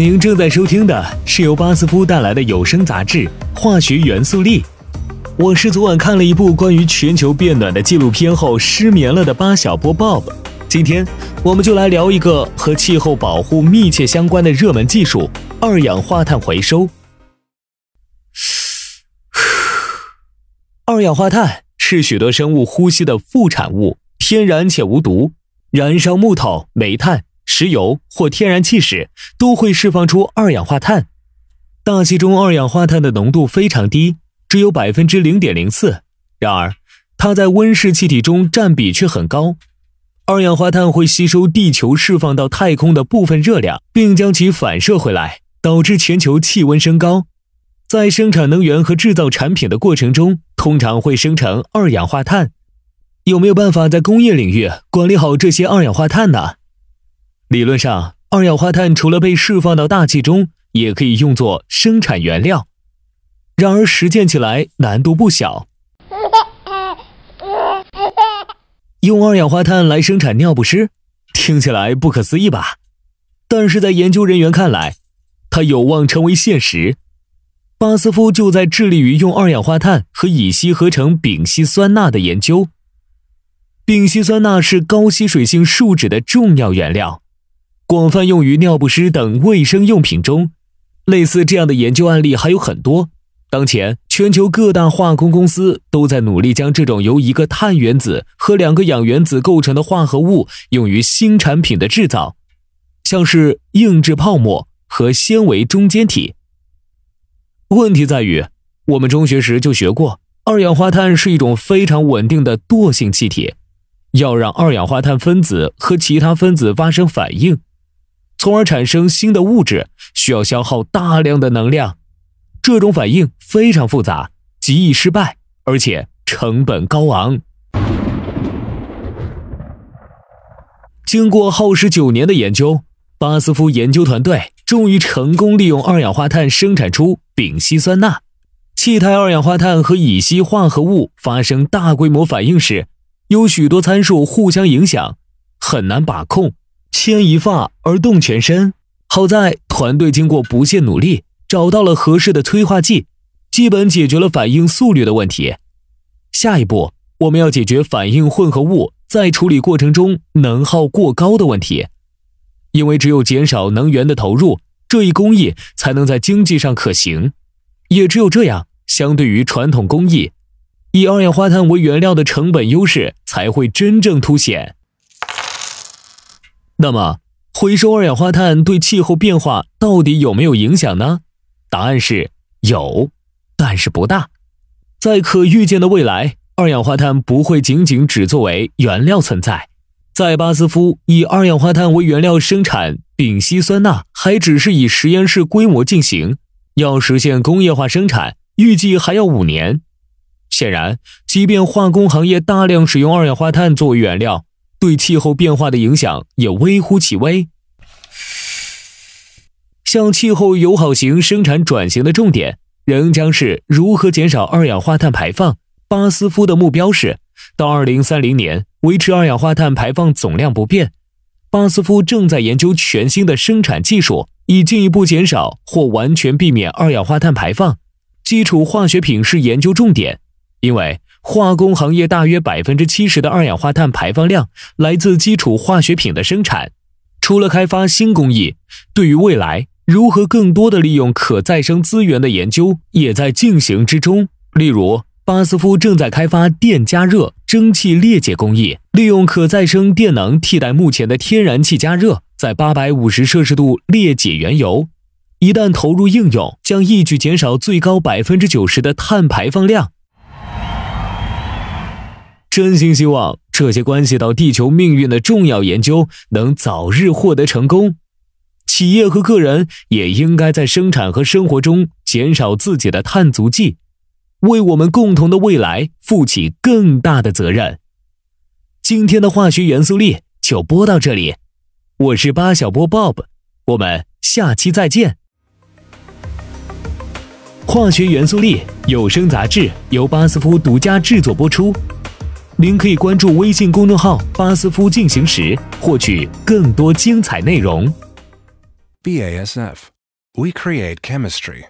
您正在收听的是由巴斯夫带来的有声杂志《化学元素力》。我是昨晚看了一部关于全球变暖的纪录片后失眠了的巴小波 Bob。今天我们就来聊一个和气候保护密切相关的热门技术——二氧化碳回收。二氧化碳是许多生物呼吸的副产物，天然且无毒。燃烧木头、煤炭。石油或天然气时都会释放出二氧化碳，大气中二氧化碳的浓度非常低，只有百分之零点零四。然而，它在温室气体中占比却很高。二氧化碳会吸收地球释放到太空的部分热量，并将其反射回来，导致全球气温升高。在生产能源和制造产品的过程中，通常会生成二氧化碳。有没有办法在工业领域管理好这些二氧化碳呢？理论上，二氧化碳除了被释放到大气中，也可以用作生产原料。然而，实践起来难度不小。用二氧化碳来生产尿不湿，听起来不可思议吧？但是在研究人员看来，它有望成为现实。巴斯夫就在致力于用二氧化碳和乙烯合成丙烯酸钠的研究。丙烯酸钠是高吸水性树脂的重要原料。广泛用于尿不湿等卫生用品中，类似这样的研究案例还有很多。当前，全球各大化工公司都在努力将这种由一个碳原子和两个氧原子构成的化合物用于新产品的制造，像是硬质泡沫和纤维中间体。问题在于，我们中学时就学过，二氧化碳是一种非常稳定的惰性气体，要让二氧化碳分子和其他分子发生反应。从而产生新的物质，需要消耗大量的能量。这种反应非常复杂，极易失败，而且成本高昂。经过耗时九年的研究，巴斯夫研究团队终于成功利用二氧化碳生产出丙烯酸钠。气态二氧化碳和乙烯化合物发生大规模反应时，有许多参数互相影响，很难把控。牵一发而动全身。好在团队经过不懈努力，找到了合适的催化剂，基本解决了反应速率的问题。下一步，我们要解决反应混合物在处理过程中能耗过高的问题。因为只有减少能源的投入，这一工艺才能在经济上可行。也只有这样，相对于传统工艺，以二氧化碳为原料的成本优势才会真正凸显。那么，回收二氧化碳对气候变化到底有没有影响呢？答案是有，但是不大。在可预见的未来，二氧化碳不会仅仅只作为原料存在。在巴斯夫以二氧化碳为原料生产丙烯酸钠，还只是以实验室规模进行，要实现工业化生产，预计还要五年。显然，即便化工行业大量使用二氧化碳作为原料。对气候变化的影响也微乎其微。向气候友好型生产转型的重点仍将是如何减少二氧化碳排放。巴斯夫的目标是到二零三零年维持二氧化碳排放总量不变。巴斯夫正在研究全新的生产技术，以进一步减少或完全避免二氧化碳排放。基础化学品是研究重点，因为。化工行业大约百分之七十的二氧化碳排放量来自基础化学品的生产。除了开发新工艺，对于未来如何更多的利用可再生资源的研究也在进行之中。例如，巴斯夫正在开发电加热蒸汽裂解工艺，利用可再生电能替代目前的天然气加热，在八百五十摄氏度裂解原油。一旦投入应用，将一举减少最高百分之九十的碳排放量。真心希望这些关系到地球命运的重要研究能早日获得成功。企业和个人也应该在生产和生活中减少自己的碳足迹，为我们共同的未来负起更大的责任。今天的化学元素力就播到这里，我是八小波 Bob，我们下期再见。化学元素力有声杂志由巴斯夫独家制作播出。您可以关注微信公众号“巴斯夫进行时”，获取更多精彩内容。BASF. We create chemistry.